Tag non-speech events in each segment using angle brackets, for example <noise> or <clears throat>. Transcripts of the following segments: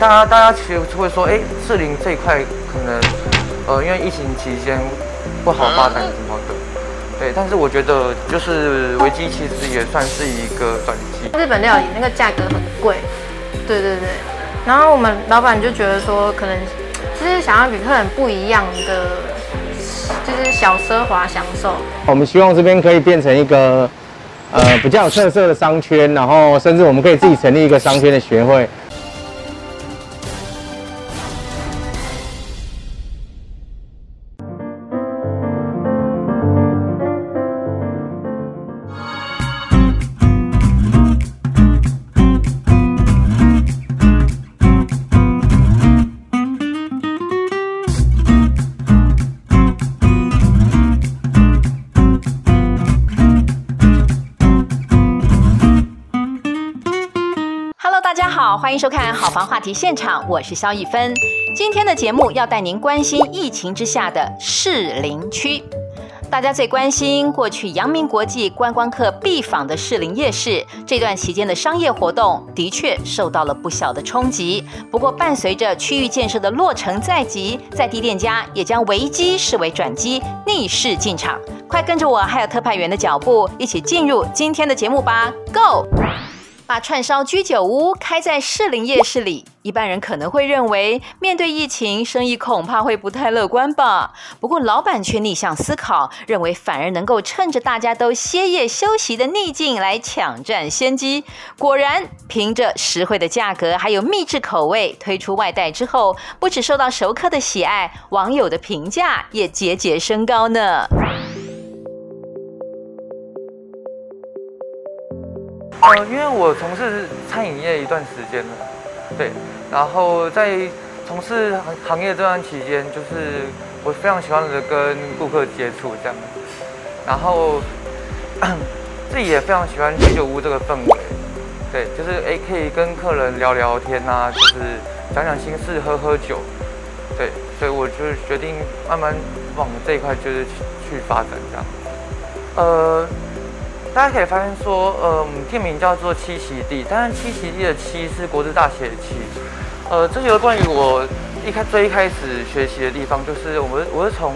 大家大家其实会说，哎，士林这一块可能，呃，因为疫情期间不好发展什么的，对。但是我觉得，就是危机其实也算是一个转机。日本料理那个价格很贵，对对对。然后我们老板就觉得说，可能就是想要与客人不一样的，就是小奢华享受。我们希望这边可以变成一个，呃，比较有特色的商圈，然后甚至我们可以自己成立一个商圈的学会。收看《好房话题现场》，我是萧一芬。今天的节目要带您关心疫情之下的士林区。大家最关心过去阳明国际观光客必访的士林夜市，这段期间的商业活动的确受到了不小的冲击。不过，伴随着区域建设的落成在即，在地店家也将危机视为转机，逆势进场。快跟着我还有特派员的脚步，一起进入今天的节目吧！Go！把串烧居酒屋开在士林夜市里，一般人可能会认为，面对疫情，生意恐怕会不太乐观吧。不过，老板却逆向思考，认为反而能够趁着大家都歇业休息的逆境来抢占先机。果然，凭着实惠的价格，还有秘制口味，推出外带之后，不止受到熟客的喜爱，网友的评价也节节升高呢。呃，因为我从事餐饮业一段时间了，对，然后在从事行行业这段期间，就是我非常喜欢的跟顾客接触这样，然后 <clears throat> 自己也非常喜欢居酒屋这个氛围，对，就是诶可以跟客人聊聊天啊，就是讲讲心事，喝喝酒，对，所以我就决定慢慢往这一块就是去去发展这样，呃。大家可以发现说，呃，我们店名叫做七席地，但是七席地的七是国字大写的七。呃，这个关于我一开最一开始学习的地方，就是我们我是从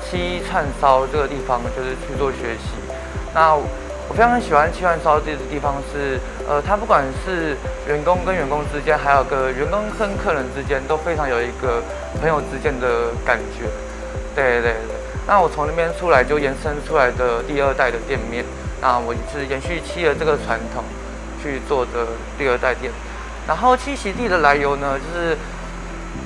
七串烧这个地方就是去做学习。那我非常喜欢七串烧这个地方是，呃，它不管是员工跟员工之间，还有个员工跟客人之间，都非常有一个朋友之间的感觉。对对对。那我从那边出来就延伸出来的第二代的店面。那我是延续七的这个传统去做的第二代店，然后七喜地的来由呢，就是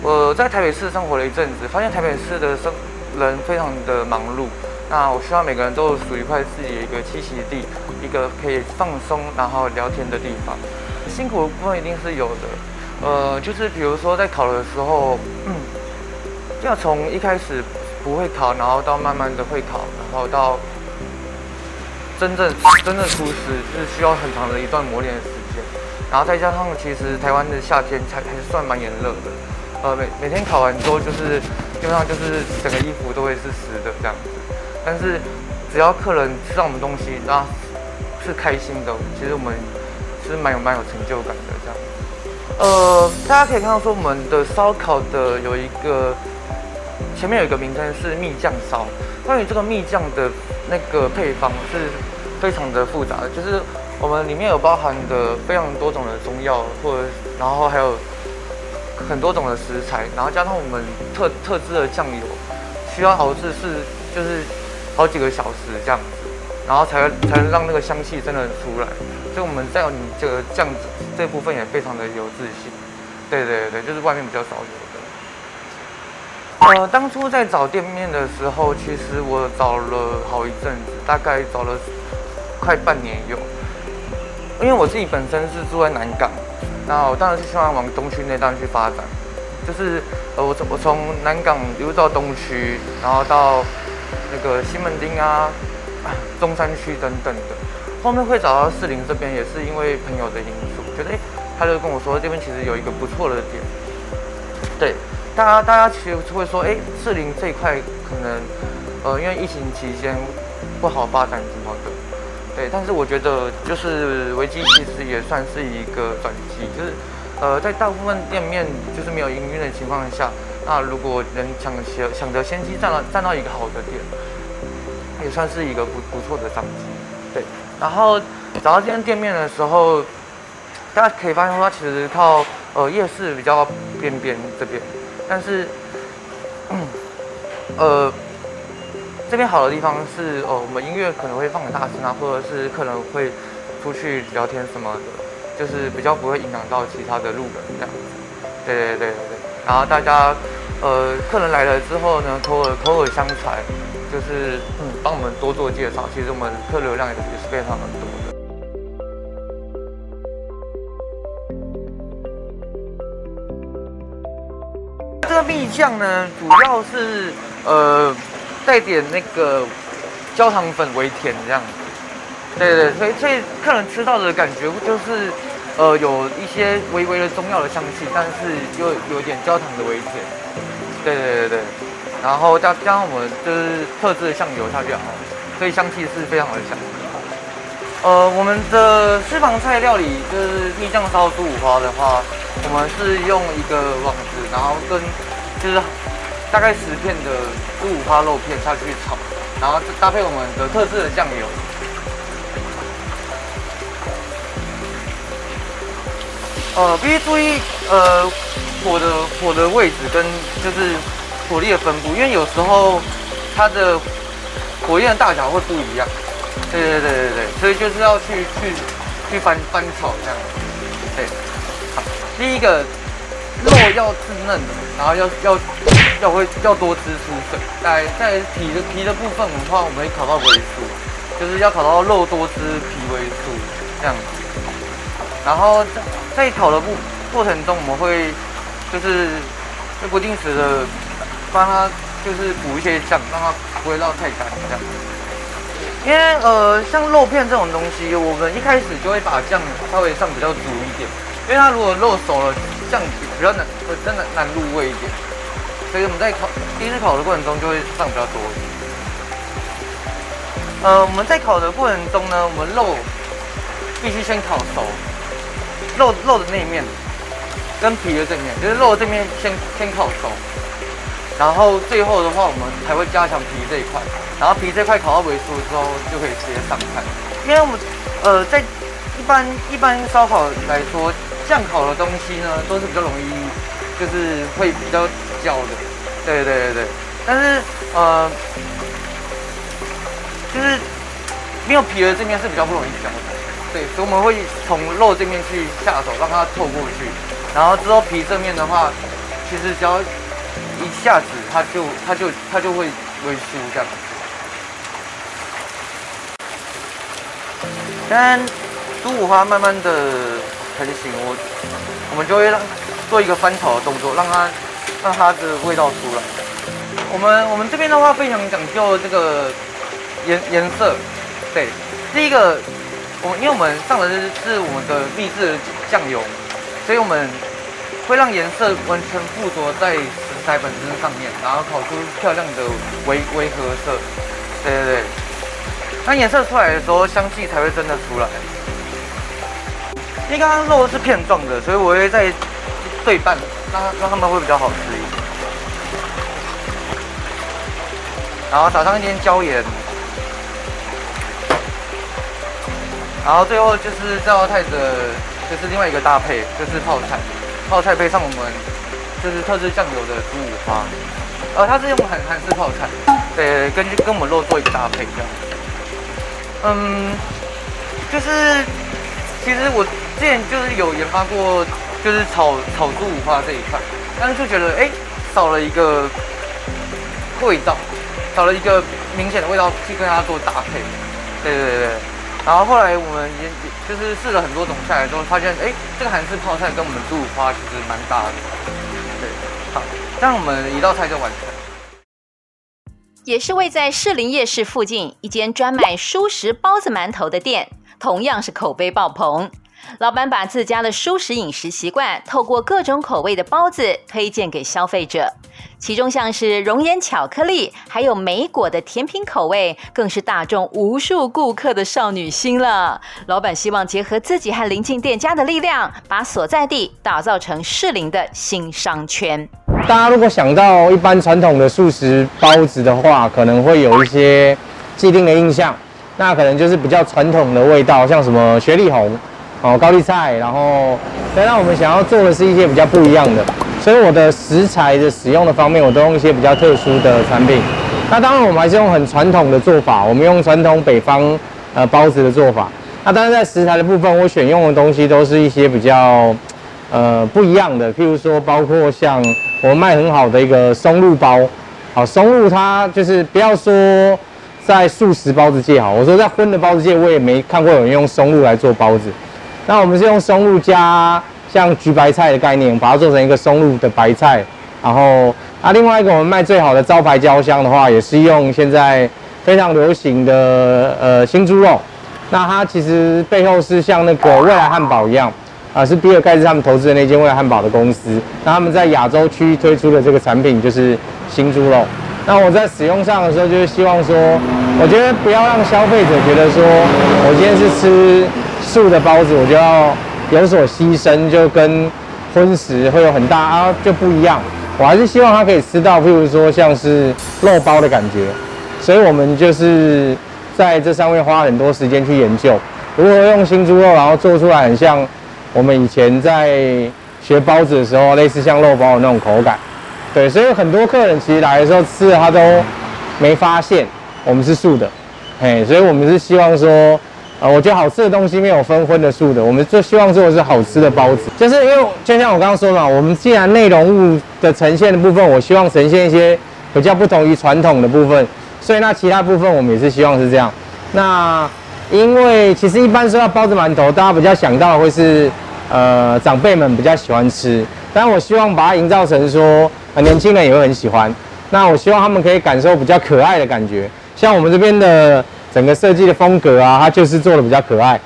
我在台北市生活了一阵子，发现台北市的生人非常的忙碌，那我希望每个人都属于一块自己的一个七喜地，一个可以放松然后聊天的地方。辛苦的部分一定是有的，呃，就是比如说在考的时候，要从一开始不会考，然后到慢慢的会考，然后到。真正真正厨师是需要很长的一段磨练的时间，然后再加上其实台湾的夏天才还是算蛮炎热的，呃每每天烤完之后就是基本上就是整个衣服都会是湿的这样子，但是只要客人吃到我们东西，那是开心的，其实我们是蛮有蛮有成就感的这样。呃，大家可以看到说我们的烧烤的有一个前面有一个名称是蜜酱烧，关于这个蜜酱的。那个配方是非常的复杂的，就是我们里面有包含的非常多种的中药，或者然后还有很多种的食材，然后加上我们特特制的酱油，需要熬制是就是好几个小时这样子，然后才才能让那个香气真的出来。所以我们在你这个酱这部分也非常的有自信。对对对，就是外面比较少有。呃，当初在找店面的时候，其实我找了好一阵子，大概找了快半年有。因为我自己本身是住在南港，那我当然是希望往东区那段去发展。就是呃，我从我从南港一路到东区，然后到那个西门町啊、中山区等等的。后面会找到士林这边，也是因为朋友的因素，觉得哎，他就跟我说这边其实有一个不错的点，对。大家大家其实会说，哎，士林这一块可能，呃，因为疫情期间不好发展什么的，对。但是我觉得，就是危机其实也算是一个转机，就是呃，在大部分店面就是没有营运的情况下，那如果能抢先抢得先机占到占到一个好的点，也算是一个不不错的商机。对，然后找到这间店面的时候，大家可以发现说，它其实靠呃夜市比较边边这边，但是，呃，这边好的地方是，哦、我们音乐可能会放很大声啊，或者是客人会出去聊天什么的。就是比较不会影响到其他的路人这样子，对对对对对。然后大家，呃，客人来了之后呢，口耳口耳相传，就是嗯，帮我们多做介绍。其实我们客流量也是非常的多个蜜酱呢，主要是呃带点那个焦糖粉微甜这样子。对对，所以所以客人吃到的感觉就是。呃，有一些微微的中药的香气，但是又有点焦糖的微甜。对对对对，然后加加上我们就是特制的酱油下去啊，所以香气是非常的香。呃，我们的私房菜料理就是蜜酱烧猪五花的话，我们是用一个网子，然后跟就是大概十片的猪五花肉片下去炒，然后搭配我们的特制的酱油。呃，必须注意，呃，火的火的位置跟就是火力的分布，因为有时候它的火焰的大小会不一样。对对对对对，所以就是要去去去翻翻炒这样。对，好，第一个肉要滋嫩的，然后要要要会要多汁出水。在在皮的皮的部分的话，我们会烤到微酥，就是要烤到肉多汁皮微酥这样子。然后在在烤的过过程中，我们会就是会不定时的帮它就是补一些酱，让它不会烙太干这样。因为呃像肉片这种东西，我们一开始就会把酱稍微上比较足一点，因为它如果肉熟了，酱比较难，会真的难入味一点。所以我们在烤第一次烤的过程中就会上比较多。呃，我们在烤的过程中呢，我们肉必须先烤熟。肉肉的那一面跟皮的这面，就是肉的这面先先烤熟，然后最后的话我们才会加强皮这一块，然后皮这块烤到微酥之后就可以直接上菜。因为我们呃在一般一般烧烤来说，酱烤的东西呢都是比较容易就是会比较焦的，对对对对。但是呃就是没有皮的这面是比较不容易焦的。对，所以我们会从肉这面去下手，让它透过去，然后之后皮这面的话，其实只要一下子，它就它就它就会微酥这样。但猪五花慢慢的成型，我我们就会让做一个翻炒的动作，让它让它的味道出来。我们我们这边的话非常讲究这个颜颜色，对，第一个。我因为我们上的是是我们的秘制酱油，所以我们会让颜色完全附着在食材本身上面，然后烤出漂亮的微微褐色。对对对，那颜色出来的时候，香气才会真的出来。因为刚刚肉是片状的，所以我会再对半，让让它们会比较好吃一点。然后撒上一点椒盐。然后最后就是这道菜的，就是另外一个搭配，就是泡菜，泡菜配上我们就是特制酱油的猪五花，呃，它是用韩韩式泡菜，对，根据跟我们肉做一个搭配这样。嗯，就是其实我之前就是有研发过，就是炒炒猪五花这一块，但是就觉得哎，少了一个味道，少了一个明显的味道去跟它做搭配，对对对。然后后来我们也就是试了很多种菜之后，发现哎，这个韩式泡菜跟我们猪五花其实蛮搭的。对，好，这样我们一道菜就完成。也是位在士林夜市附近一间专卖蔬食包子馒头的店，同样是口碑爆棚。老板把自家的蔬食饮食习惯，透过各种口味的包子推荐给消费者。其中像是熔岩巧克力，还有莓果的甜品口味，更是大众无数顾客的少女心了。老板希望结合自己和邻近店家的力量，把所在地打造成适龄的新商圈。大家如果想到一般传统的素食包子的话，可能会有一些既定的印象，那可能就是比较传统的味道，像什么雪里红。哦，高丽菜，然后，但让我们想要做的是一些比较不一样的，所以我的食材的使用的方面，我都用一些比较特殊的产品。那当然，我们还是用很传统的做法，我们用传统北方呃包子的做法。那当然在食材的部分，我选用的东西都是一些比较呃不一样的，譬如说，包括像我们卖很好的一个松露包。好，松露它就是不要说在素食包子界好，我说在荤的包子界，我也没看过有人用松露来做包子。那我们是用松露加像橘白菜的概念，把它做成一个松露的白菜。然后，啊，另外一个我们卖最好的招牌焦香的话，也是用现在非常流行的呃新猪肉。那它其实背后是像那个未来汉堡一样，啊、是比尔盖茨他们投资的那间未来汉堡的公司。那他们在亚洲区推出的这个产品就是新猪肉。那我在使用上的时候，就是希望说，我觉得不要让消费者觉得说我今天是吃。素的包子我就要有所牺牲，就跟荤食会有很大啊就不一样。我还是希望他可以吃到，譬如说像是肉包的感觉。所以我们就是在这上面花很多时间去研究，如何用新猪肉，然后做出来很像我们以前在学包子的时候，类似像肉包的那种口感。对，所以很多客人其实来的时候吃了，他都没发现我们是素的。嘿，所以我们是希望说。呃，我觉得好吃的东西没有分荤的素的，我们就希望做的是好吃的包子。就是因为就像我刚刚说嘛，我们既然内容物的呈现的部分，我希望呈现一些比较不同于传统的部分，所以那其他部分我们也是希望是这样。那因为其实一般说到包子馒头，大家比较想到的会是呃长辈们比较喜欢吃，但我希望把它营造成说呃年轻人也会很喜欢。那我希望他们可以感受比较可爱的感觉，像我们这边的。整个设计的风格啊，它就是做的比较可爱，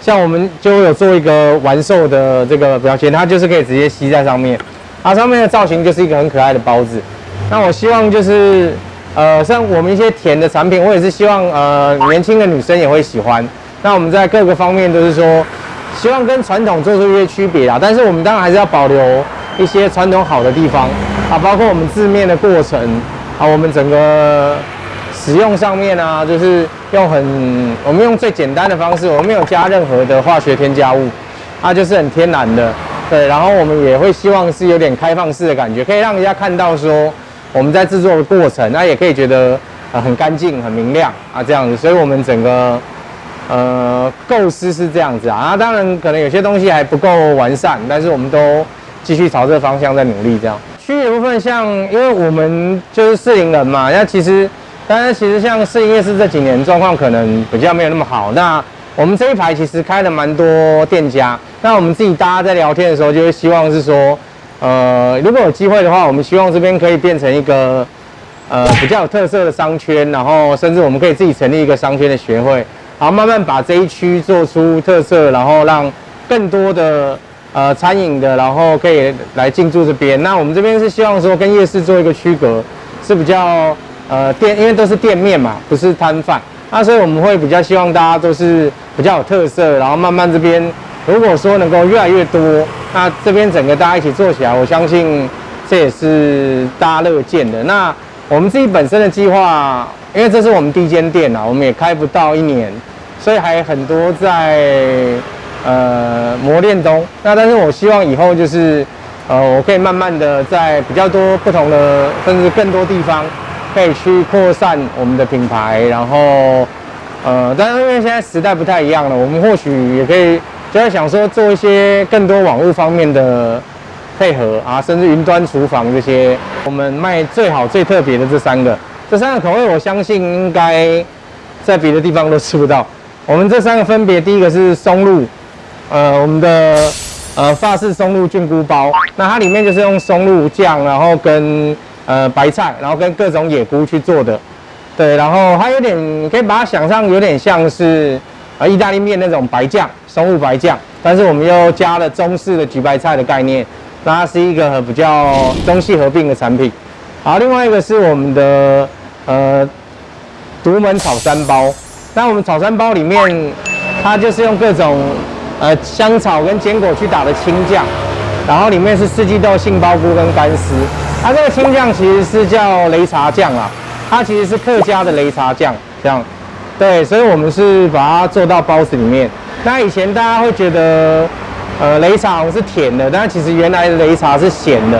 像我们就有做一个玩兽的这个标签，它就是可以直接吸在上面，它上面的造型就是一个很可爱的包子。那我希望就是，呃，像我们一些甜的产品，我也是希望呃年轻的女生也会喜欢。那我们在各个方面都是说，希望跟传统做出一些区别啊，但是我们当然还是要保留一些传统好的地方啊，包括我们制面的过程啊，我们整个。使用上面啊，就是用很，我们用最简单的方式，我们没有加任何的化学添加物，它就是很天然的，对。然后我们也会希望是有点开放式的感觉，可以让人家看到说我们在制作的过程，那也可以觉得呃很干净、很明亮啊这样子。所以我们整个呃构思是这样子啊。啊，当然可能有些东西还不够完善，但是我们都继续朝这个方向在努力这样。区域的部分，像因为我们就是士林人嘛，那其实。但是其实像士林夜市这几年状况可能比较没有那么好。那我们这一排其实开了蛮多店家。那我们自己大家在聊天的时候，就会希望是说，呃，如果有机会的话，我们希望这边可以变成一个呃比较有特色的商圈，然后甚至我们可以自己成立一个商圈的协会，然后慢慢把这一区做出特色，然后让更多的呃餐饮的，然后可以来进驻这边。那我们这边是希望说跟夜市做一个区隔，是比较。呃，店因为都是店面嘛，不是摊贩，那所以我们会比较希望大家都是比较有特色，然后慢慢这边如果说能够越来越多，那这边整个大家一起做起来，我相信这也是大家乐见的。那我们自己本身的计划，因为这是我们第一间店啊，我们也开不到一年，所以还很多在呃磨练中。那但是我希望以后就是呃，我可以慢慢的在比较多不同的，甚至更多地方。可以去扩散我们的品牌，然后，呃，但是因为现在时代不太一样了，我们或许也可以就在想说做一些更多网络方面的配合啊，甚至云端厨房这些，我们卖最好最特别的这三个，这三个口味我相信应该在别的地方都吃不到。我们这三个分别，第一个是松露，呃，我们的呃法式松露菌菇包，那它里面就是用松露酱，然后跟呃，白菜，然后跟各种野菇去做的，对，然后它有点，可以把它想象有点像是呃意大利面那种白酱，松露白酱，但是我们又加了中式的焗白菜的概念，那它是一个比较中西合并的产品。好，另外一个是我们的呃独门炒三包，那我们炒三包里面，它就是用各种呃香草跟坚果去打的青酱，然后里面是四季豆、杏鲍菇跟干丝。它这个青酱其实是叫擂茶酱啊，它其实是客家的擂茶酱，这样。对，所以我们是把它做到包子里面。那以前大家会觉得，呃，擂茶是甜的，但其实原来擂茶是咸的。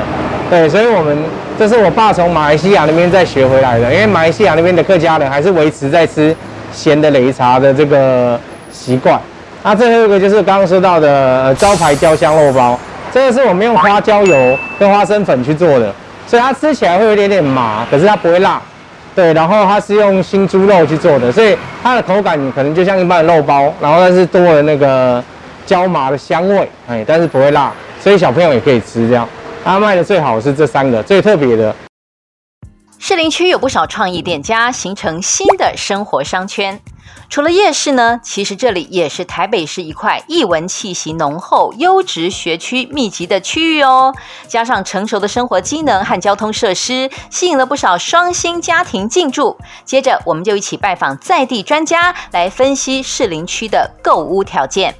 对，所以我们这是我爸从马来西亚那边再学回来的，因为马来西亚那边的客家人还是维持在吃咸的擂茶的这个习惯。那最后一个就是刚刚说到的，招牌焦香肉包，这个是我们用花椒油跟花生粉去做的，所以它吃起来会有点点麻，可是它不会辣。对，然后它是用新猪肉去做的，所以它的口感可能就像一般的肉包，然后但是多了那个椒麻的香味，哎，但是不会辣，所以小朋友也可以吃这样。它卖的最好是这三个最特别的。士林区有不少创意店家，形成新的生活商圈。除了夜市呢，其实这里也是台北市一块艺文气息浓厚、优质学区密集的区域哦。加上成熟的生活机能和交通设施，吸引了不少双薪家庭进驻。接着，我们就一起拜访在地专家，来分析士林区的购物条件。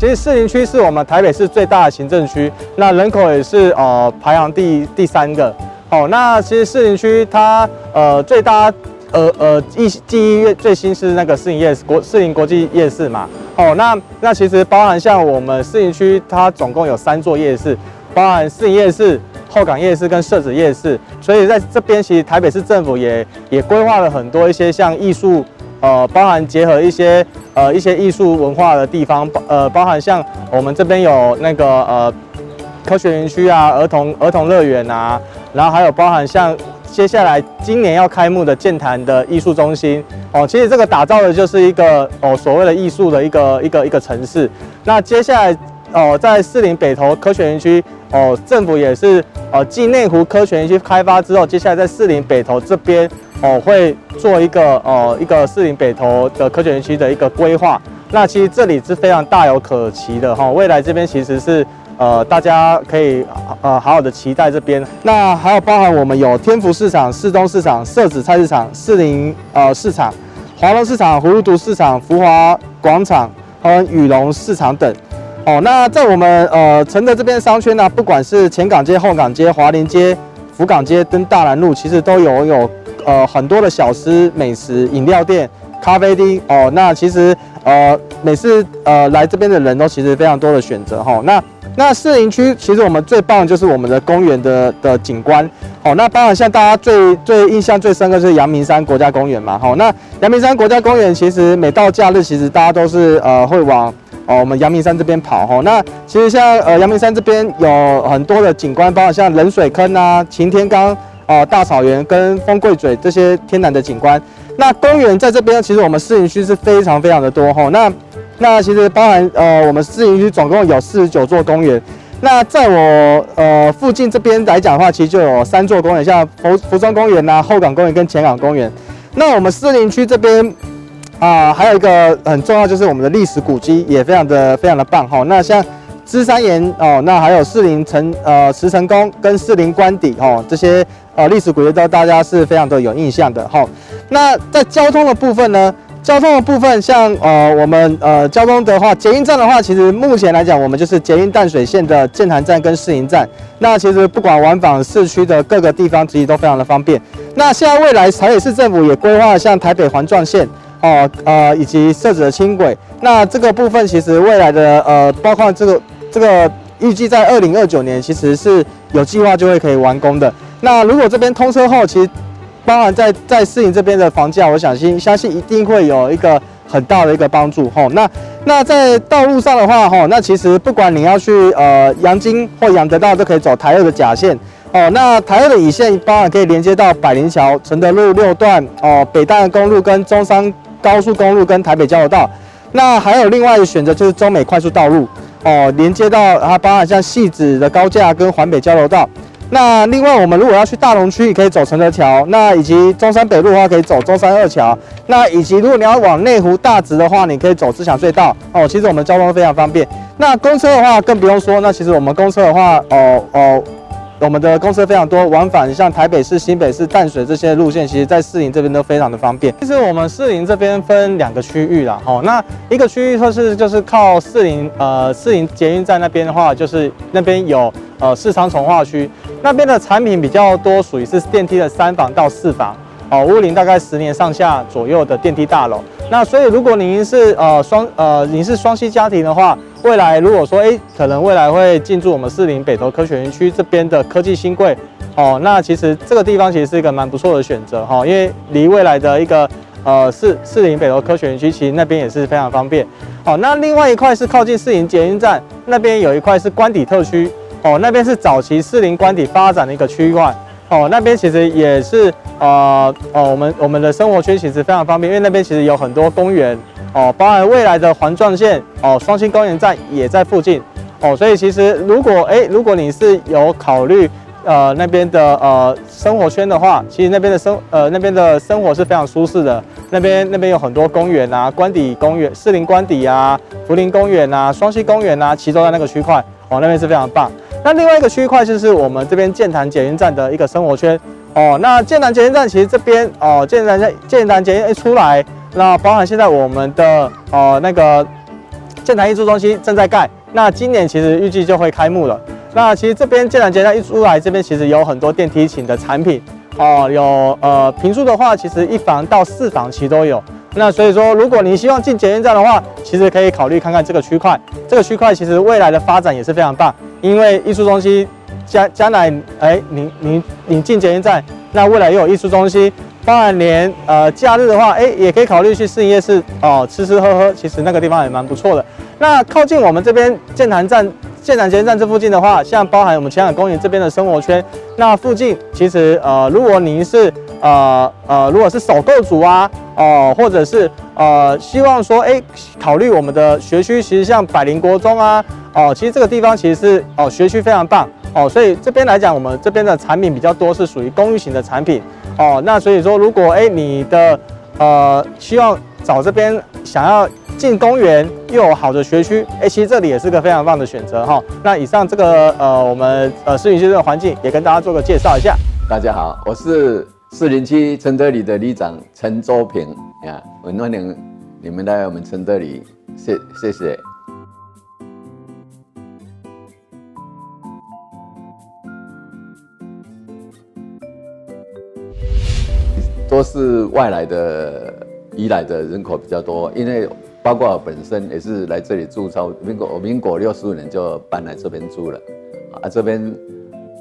其实士林区是我们台北市最大的行政区，那人口也是呃排行第第三个。哦，那其实士林区它呃最大呃呃记记忆最新是那个士林夜市国士林国际夜市嘛。哦，那那其实包含像我们士林区它总共有三座夜市，包含士林夜市、后港夜市跟社子夜市。所以在这边其实台北市政府也也规划了很多一些像艺术呃包含结合一些呃一些艺术文化的地方，呃包含像我们这边有那个呃科学园区啊，儿童儿童乐园啊。然后还有包含像接下来今年要开幕的剑潭的艺术中心哦，其实这个打造的就是一个哦所谓的艺术的一个一个一个城市。那接下来哦在士林北投科学园区哦，政府也是哦继内湖科学园区开发之后，接下来在士林北投这边哦会做一个哦一个士林北投的科学园区的一个规划。那其实这里是非常大有可期的哈，未来这边其实是。呃，大家可以呃好好的期待这边。那还有包含我们有天福市场、市东市场、社子菜市场、士林呃市场、华隆市场、葫芦独市场、福华广场和雨龙市场等。哦，那在我们呃承德这边商圈呢，不管是前港街、后港街、华林街、福港街跟大南路，其实都有有呃很多的小吃、美食、饮料店、咖啡厅。哦，那其实呃每次呃来这边的人都其实非常多的选择哈。那那士林区其实我们最棒的就是我们的公园的的景观，好，那当然像大家最最印象最深刻就是阳明山国家公园嘛，好，那阳明山国家公园其实每到假日，其实大家都是呃会往哦我们阳明山这边跑，哈，那其实像呃阳明山这边有很多的景观，包括像冷水坑啊、擎天岗啊、大草原跟风柜嘴这些天然的景观。那公园在这边，其实我们士林区是非常非常的多，哈，那。那其实包含呃，我们士林区总共有四十九座公园。那在我呃附近这边来讲的话，其实就有三座公园，像服服装公园呐、后港公园跟前港公园。那我们士林区这边啊、还有一个很重要，就是我们的历史古迹也非常的非常的棒哈。那像芝山岩哦，那还有四林城呃石城宫跟四林官邸哦，这些呃历史古迹都大家是非常的有印象的哈。那在交通的部分呢？交通的部分，像呃我们呃交通的话，捷运站的话，其实目前来讲，我们就是捷运淡水线的剑潭站跟士林站。那其实不管往返市区的各个地方，其实都非常的方便。那现在未来台北市政府也规划像台北环状线哦呃以及设置的轻轨。那这个部分其实未来的呃包括这个这个预计在二零二九年，其实是有计划就会可以完工的。那如果这边通车后，其实包含在在士林这边的房价，我相信相信一定会有一个很大的一个帮助吼。那那在道路上的话吼，那其实不管你要去呃阳金或阳德道，都可以走台二的甲线哦。那台二的乙线包含可以连接到百灵桥、承德路六段哦、北淡公路跟中山高速公路跟台北交流道。那还有另外一个选择就是中美快速道路哦，连接到它包含像戏子的高架跟环北交流道。那另外，我们如果要去大龙区，你可以走承德桥；那以及中山北路的话，可以走中山二桥；那以及如果你要往内湖大直的话，你可以走自强隧道。哦，其实我们交通非常方便。那公车的话更不用说，那其实我们公车的话，哦哦。我们的公车非常多，往返像台北市、新北市、淡水这些路线，其实在士林这边都非常的方便。其实我们士林这边分两个区域啦，哦，那一个区域就是就是靠士林呃士林捷运站那边的话，就是那边有呃世昌从化区，那边的产品比较多，属于是电梯的三房到四房，哦，屋龄大概十年上下左右的电梯大楼。那所以如果您是呃双呃您是双栖家庭的话，未来如果说，哎，可能未来会进驻我们士林北投科学园区这边的科技新贵，哦，那其实这个地方其实是一个蛮不错的选择哈，因为离未来的一个呃士士林北投科学园区，其实那边也是非常方便。好，那另外一块是靠近士林捷运站那边有一块是官邸特区，哦，那边是早期士林官邸发展的一个区块，哦，那边其实也是呃哦我们我们的生活圈其实非常方便，因为那边其实有很多公园。哦，包含未来的环状线哦，双星公园站也在附近哦，所以其实如果哎，如果你是有考虑呃那边的呃生活圈的话，其实那边的生呃那边的生活是非常舒适的。那边那边有很多公园啊，官邸公园、士林官邸啊、福林公园啊、双溪公园啊，其实都在那个区块哦，那边是非常棒。那另外一个区块就是我们这边建潭捷运站的一个生活圈哦。那建潭捷运站其实这边哦，建潭在剑潭捷运一出来。那包含现在我们的呃那个建潭艺术中心正在盖，那今年其实预计就会开幕了。那其实这边剑潭捷站一出来，这边其实有很多电梯型的产品哦、有呃平数的话，其实一房到四房其实都有。那所以说，如果你希望进捷运站的话，其实可以考虑看看这个区块。这个区块其实未来的发展也是非常棒，因为艺术中心将将来哎，你你你进捷运站，那未来又有艺术中心。当然，连呃假日的话，哎，也可以考虑去士林夜市哦，吃吃喝喝，其实那个地方也蛮不错的。那靠近我们这边建潭站、建潭捷运站这附近的话，像包含我们前海公园这边的生活圈，那附近其实呃，如果您是呃呃，如果是首购族啊，呃，或者是呃希望说哎考虑我们的学区，其实像百灵国中啊，哦、其实这个地方其实是哦、学区非常棒哦、所以这边来讲，我们这边的产品比较多，是属于公寓型的产品。哦，那所以说，如果哎你的呃希望找这边想要进公园又有好的学区，哎，其实这里也是个非常棒的选择哈。那以上这个呃我们呃士林区这个环境也跟大家做个介绍一下。大家好，我是四零七承德里的里长陈周平呀，很欢迎你们来我们承德里，谢谢谢。都是外来的移来的人口比较多，因为包括本身也是来这里住超民国，民国六十五年就搬来这边住了，啊，这边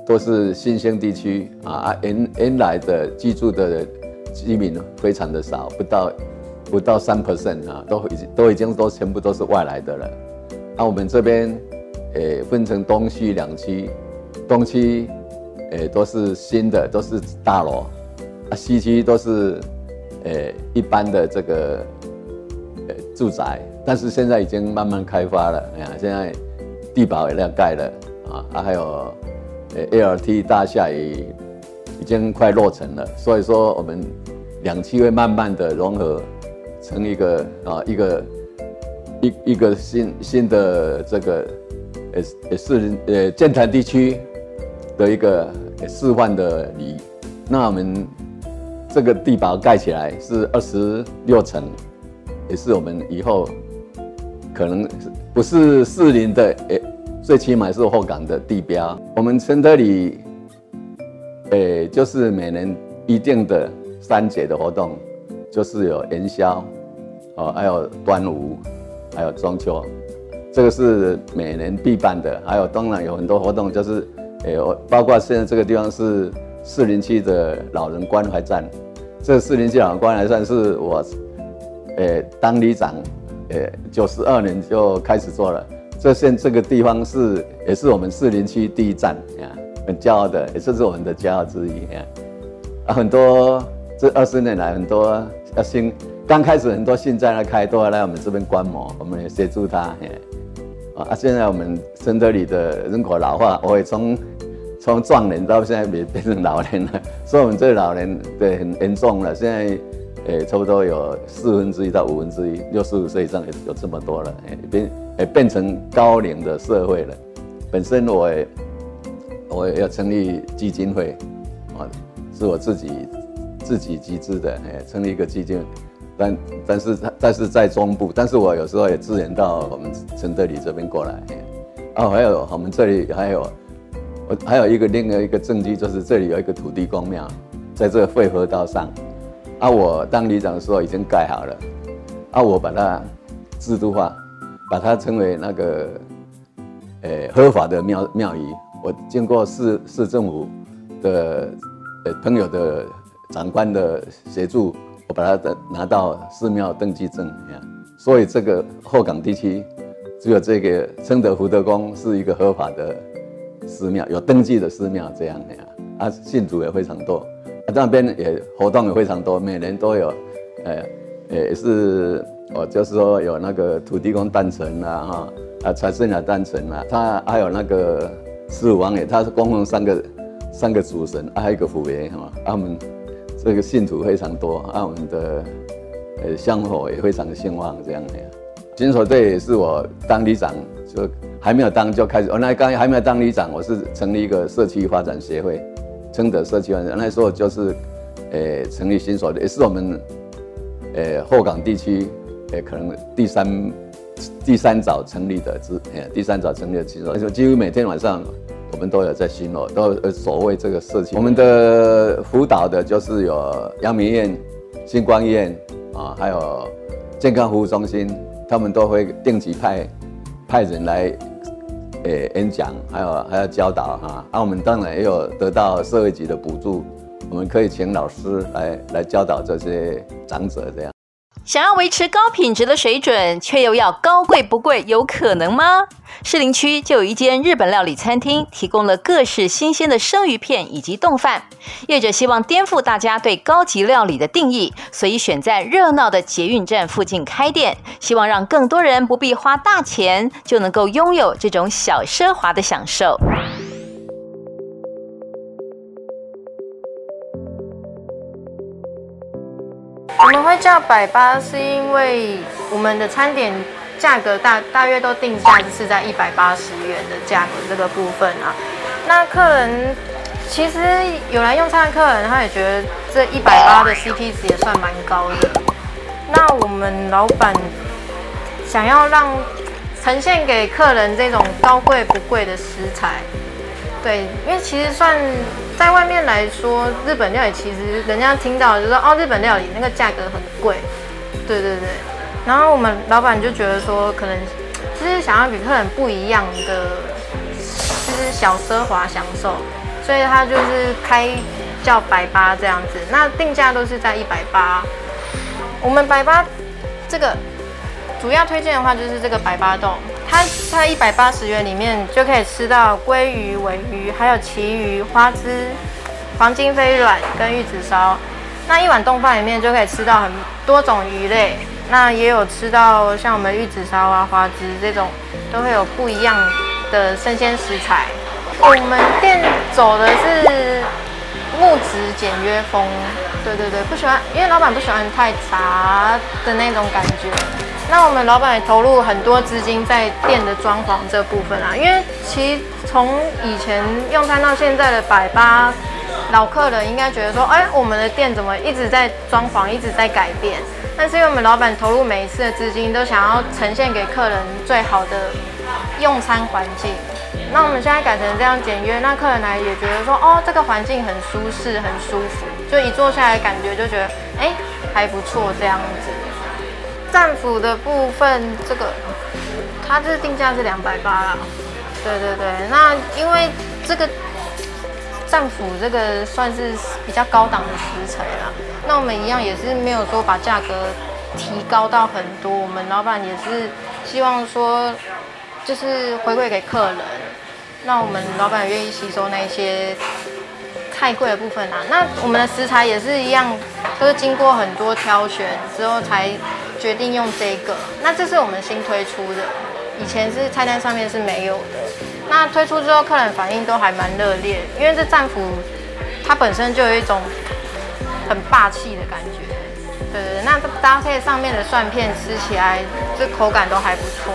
都是新兴地区啊，原原来的居住的居民非常的少，不到不到三 percent 啊，都已经都已经都全部都是外来的了。那、我们这边诶分成东西两区，东区诶都是新的，都是大楼。啊，西区都是，呃，一般的这个，呃，住宅，但是现在已经慢慢开发了，哎呀，现在地堡也要盖了，啊，啊，还有，呃，ALT 大厦也已经快落成了，所以说我们两区会慢慢的融合成一个啊，一个一一个新新的这个，呃，也是呃建潭地区的一个示范的里，那我们。这个地堡盖起来是二十六层，也是我们以后可能不是士林的，诶，最起码是后港的地标。我们承德里，诶，就是每年一定的三节的活动，就是有元宵，哦，还有端午，还有中秋，这个是每年必办的。还有当然有很多活动，就是，诶，包括现在这个地方是。四零七的老人关怀站，这四零七老人关怀站是我，诶，当里长，诶，九十二年就开始做了。这现这个地方是也是我们士林区第一站啊，很骄傲的，也是是我们的骄傲之一呀。啊，很多这二十年来，很多要新刚开始很多新站来开，都要来我们这边观摩，我们也协助他。啊，现在我们承德里的人口老化，我也从。从壮年到现在变变成老年了，<laughs> 所以我们这老年对很严重了。现在，诶，差不多有四分之一到五分之一，六十五岁以上有有这么多了，诶，变也变成高龄的社会了。本身我我也要成立基金会，啊，是我自己自己集资的，诶，成立一个基金，但但是但是在中部，但是我有时候也支援到我们承德里这边过来，啊，还有我们这里还有。我还有一个另外一个证据，就是这里有一个土地公庙，在这个汇合道上。啊，我当里长的时候已经盖好了，啊，我把它制度化，把它称为那个，诶，合法的庙庙宇。我经过市市政府的，呃，朋友的长官的协助，我把它的拿到寺庙登记证。所以这个后港地区，只有这个承德福德宫是一个合法的。寺庙有登记的寺庙这样的呀，啊，信主也非常多，啊，那边也活动也非常多，每年都有，呃，也是，哦，就是说有那个土地公诞辰啦，哈，啊，财神爷诞辰啦，他还有那个十五王爷，他是供奉三个三个主神，啊，还有一个虎爷哈，啊，我们这个信徒非常多，啊，我们的呃香火也非常的兴旺这样的。金锁队也是我当里长就。还没有当就开始，我那刚还没有当里长，我是成立一个社区发展协会，承德社区发展，那时候就是，诶，成立新所的，也是我们，诶，后港地区，诶，可能第三，第三早成立的，是，第三早成立的新所，就几乎每天晚上我们都有在巡逻，都所谓这个事情。我们的辅导的就是有阳明医院、新光医院啊，还有健康服务中心，他们都会定期派派人来。诶，演讲还有还要教导哈，啊，我们当然也有得到社会局的补助，我们可以请老师来来教导这些长者这样。想要维持高品质的水准，却又要高贵不贵，有可能吗？士林区就有一间日本料理餐厅，提供了各式新鲜的生鱼片以及冻饭。业者希望颠覆大家对高级料理的定义，所以选在热闹的捷运站附近开店，希望让更多人不必花大钱就能够拥有这种小奢华的享受。我们会叫百八，是因为我们的餐点价格大大约都定价是在一百八十元的价格这个部分啊。那客人其实有来用餐的客人，他也觉得这一百八的 CP 值也算蛮高的。那我们老板想要让呈现给客人这种高贵不贵的食材。对，因为其实算在外面来说，日本料理其实人家听到就说哦，日本料理那个价格很贵，对对对。然后我们老板就觉得说，可能就是想要给客人不一样的，就是小奢华享受，所以他就是开叫百八这样子，那定价都是在一百八。我们百八这个主要推荐的话，就是这个百八洞。它在一百八十元里面就可以吃到鲑鱼、尾鱼，还有旗鱼、花枝、黄金飞卵跟玉子烧。那一碗丼饭里面就可以吃到很多种鱼类，那也有吃到像我们玉子烧啊、花枝这种，都会有不一样的生鲜食材。我们店走的是木质简约风，对对对，不喜欢，因为老板不喜欢太杂的那种感觉。那我们老板也投入很多资金在店的装潢这部分啊，因为其实从以前用餐到现在的百八老客人应该觉得说，哎，我们的店怎么一直在装潢，一直在改变？但是因为我们老板投入每一次的资金，都想要呈现给客人最好的用餐环境。那我们现在改成这样简约，那客人来也觉得说，哦，这个环境很舒适，很舒服，就一坐下来感觉就觉得，哎，还不错这样子。战斧的部分，这个它这定价是两百八啦。对对对，那因为这个战斧这个算是比较高档的食材啦，那我们一样也是没有说把价格提高到很多。我们老板也是希望说，就是回馈给客人。那我们老板愿意吸收那些太贵的部分啊。那我们的食材也是一样，都是经过很多挑选之后才。决定用这个，那这是我们新推出的，以前是菜单上面是没有的。那推出之后，客人反应都还蛮热烈，因为这战斧它本身就有一种很霸气的感觉。对对对，那搭配上面的蒜片，吃起来这口感都还不错。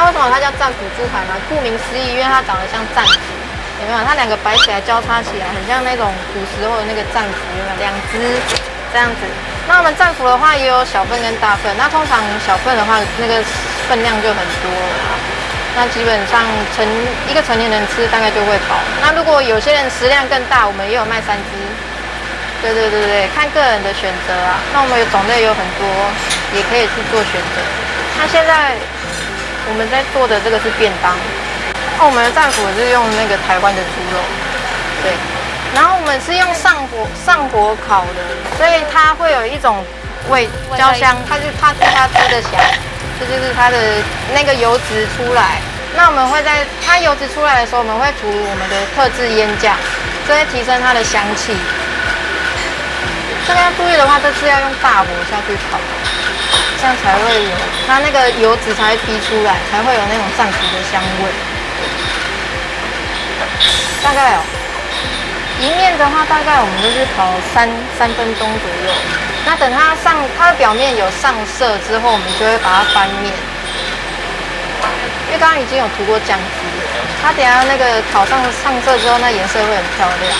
那为什么它叫战斧猪排呢？顾名思义，因为它长得像战斧，有没有？它两个摆起来交叉起来，很像那种古时候的那个战斧，有没有？两只这样子。那我们战斧的话也有小份跟大份，那通常小份的话，那个分量就很多了。那基本上成一个成年人吃大概就会饱。那如果有些人食量更大，我们也有卖三只。对对对对，看个人的选择啊。那我们有种类有很多，也可以去做选择。那现在。我们在做的这个是便当，那我们的战斧是用那个台湾的猪肉，对，然后我们是用上火上火烤的，所以它会有一种味焦香，它就啪哧啪哧的响，这就是它的那个油脂出来。那我们会在它油脂出来的时候，我们会涂我们的特制腌酱，这会提升它的香气。这个要注意的话，这次要用大火下去烤。这样才会有它那个油脂才会逼出来，才会有那种战斧的香味。大概哦，一面的话，大概我们就是烤三三分钟左右。那等它上，它的表面有上色之后，我们就会把它翻面。因为刚刚已经有涂过酱汁，它等下那个烤上上色之后，那颜色会很漂亮。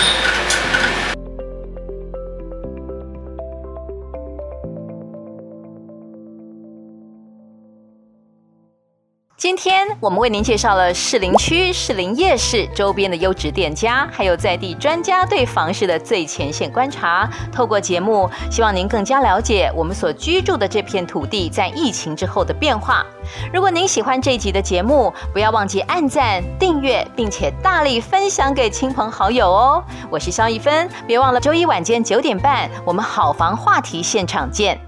今天我们为您介绍了士林区士林夜市周边的优质店家，还有在地专家对房市的最前线观察。透过节目，希望您更加了解我们所居住的这片土地在疫情之后的变化。如果您喜欢这一集的节目，不要忘记按赞、订阅，并且大力分享给亲朋好友哦。我是萧一芬，别忘了周一晚间九点半，我们好房话题现场见。